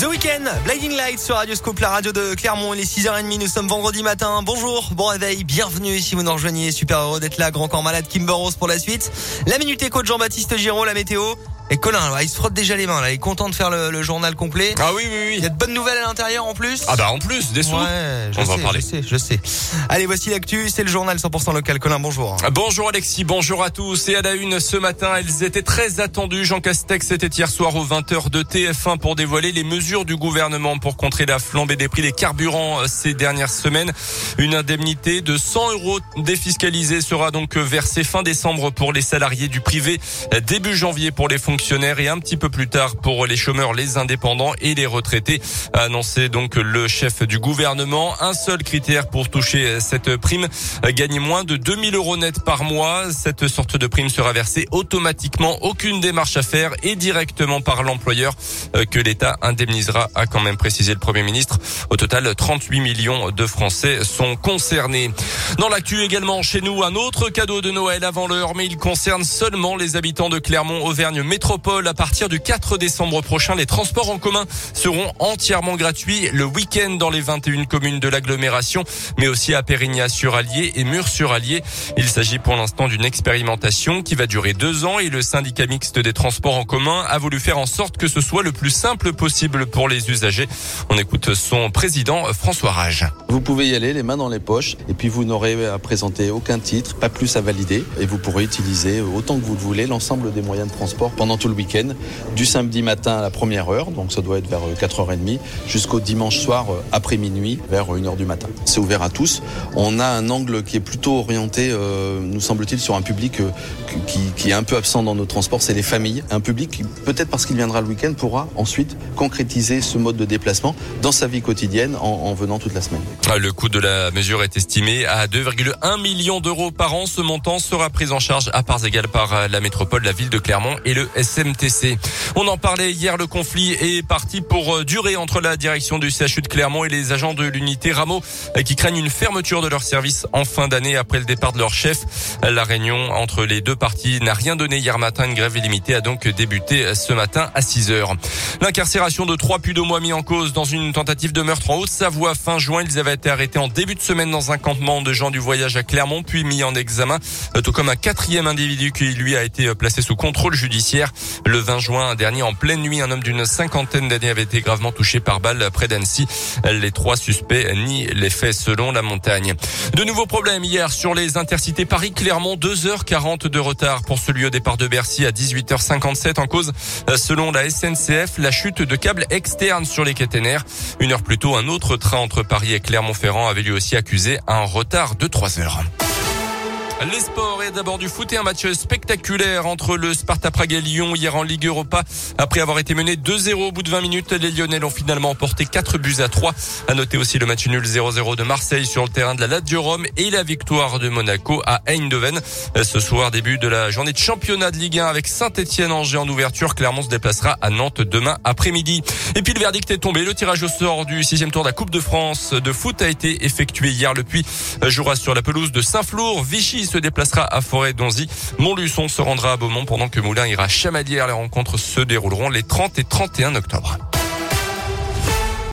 The Weeknd, Blinding Lights sur Radio Scope, la radio de Clermont. Il est 6h30, nous sommes vendredi matin. Bonjour, bon réveil, bienvenue si vous nous rejoignez. Super heureux d'être là, grand corps malade, Kimber Rose pour la suite. La Minute Éco de Jean-Baptiste Giraud, la météo. Et Colin, il se frotte déjà les mains là, il est content de faire le, journal complet. Ah oui, oui, oui. Il y a de bonnes nouvelles à l'intérieur en plus. Ah bah en plus, des sous. Ouais, je On sais, va parler. je sais, je sais. Allez, voici l'actu, c'est le journal 100% local. Colin, bonjour. Bonjour Alexis, bonjour à tous. Et à la une ce matin, elles étaient très attendues. Jean Castex était hier soir aux 20h de TF1 pour dévoiler les mesures du gouvernement pour contrer la flambée des prix des carburants euh, ces dernières semaines. Une indemnité de 100 euros défiscalisée sera donc versée fin décembre pour les salariés du privé, euh, début janvier pour les fonctionnaires et un petit peu plus tard pour les chômeurs, les indépendants et les retraités. A annoncé donc le chef du gouvernement. Un seul critère pour toucher cette prime, gagner moins de 2000 euros net par mois. Cette sorte de prime sera versée automatiquement, aucune démarche à faire et directement par l'employeur euh, que l'État indemnisera, a quand même précisé le Premier ministre. Au total, 38 millions de Français sont concernés. Dans l'actu également chez nous, un autre cadeau de Noël avant l'heure, mais il concerne seulement les habitants de Clermont-Auvergne À partir du 4 décembre prochain, les transports en commun seront entièrement gratuits le week-end dans les 21 communes de l'agglomération, mais aussi à Pérignat-sur-Allier et Murs-sur-Allier. Il s'agit pour l'instant d'une expérimentation qui va durer deux ans et le syndicat mixte des transports en commun a voulu faire en sorte que ce soit le plus simple possible pour les usagers. On écoute son président François Rage. Vous pouvez y aller les mains dans les poches et puis vous n'aurez à présenter aucun titre, pas plus à valider et vous pourrez utiliser autant que vous le voulez l'ensemble des moyens de transport pendant tout le week-end, du samedi matin à la première heure, donc ça doit être vers 4h30, jusqu'au dimanche soir euh, après minuit vers 1h du matin. C'est ouvert à tous. On a un angle qui est plutôt orienté, euh, nous semble-t-il, sur un public euh, qui, est un peu absent dans nos transports, c'est les familles. Un public qui, peut-être parce qu'il viendra le week-end, pourra ensuite concrétiser ce mode de déplacement dans sa vie quotidienne en, en venant toute la semaine. Ah, Le coût de la mesure est estimé à 2,1 millions d'euros par an. Ce montant sera pris en charge à parts égales par la métropole, la ville de Clermont et le On en parlait hier, le conflit est parti pour euh, durer entre la direction du CHU de Clermont et les agents de l'unité Rameau euh, qui craignent une fermeture de leur service en fin d'année après le départ de leur chef. La réunion entre les deux parties n'a rien donné hier matin. Une grève illimitée a donc débuté ce matin à 6 heures. L'incarcération de trois pudomois mis en cause dans une tentative de meurtre en Haute-Savoie fin juin. Ils avaient été arrêtés en début de semaine dans un campement de gens du voyage à Clermont, puis mis en examen, euh, tout comme un quatrième individu qui lui a été placé sous contrôle judiciaire. Le 20 juin dernier, en pleine nuit, un homme d'une cinquantaine d'années avait été gravement touché par balle près d'Annecy. Les trois suspects nient les faits selon la montagne. De nouveaux problèmes hier sur les intercités Paris-Clermont. 2h40 de retard pour celui au départ de Bercy à 18h57 en cause, euh, selon la SNCF, la chute de câbles externes sur les caténaires. Une heure plus tôt, un autre train entre Paris et Clermont-Ferrand avait lui aussi accusé un retard de 3 heures. Les sports et d'abord du foot et un match spectaculaire entre le Sparta Prague et Lyon hier en Ligue Europa. Après avoir été mené 2-0 au bout de 20 minutes, les Lyonnais l'ont finalement emporté 4 buts à 3. À noter aussi le match nul 0-0 de Marseille sur le terrain de la Lazio Rome et la victoire de Monaco à Eindhoven. Ce soir, début de la journée de championnat de Ligue 1 avec Saint-Etienne Angers en ouverture. Clermont se déplacera à Nantes demain après-midi. Et puis le verdict est tombé. Le tirage au sort du sixième tour de la Coupe de France de foot a été effectué hier. Le Puy jouera sur la pelouse de Saint-Flour. Vichy se déplacera à Forêt-Donzy. Montluçon se rendra à Beaumont pendant que Moulin ira à. Les rencontres se dérouleront les 30 et 31 octobre.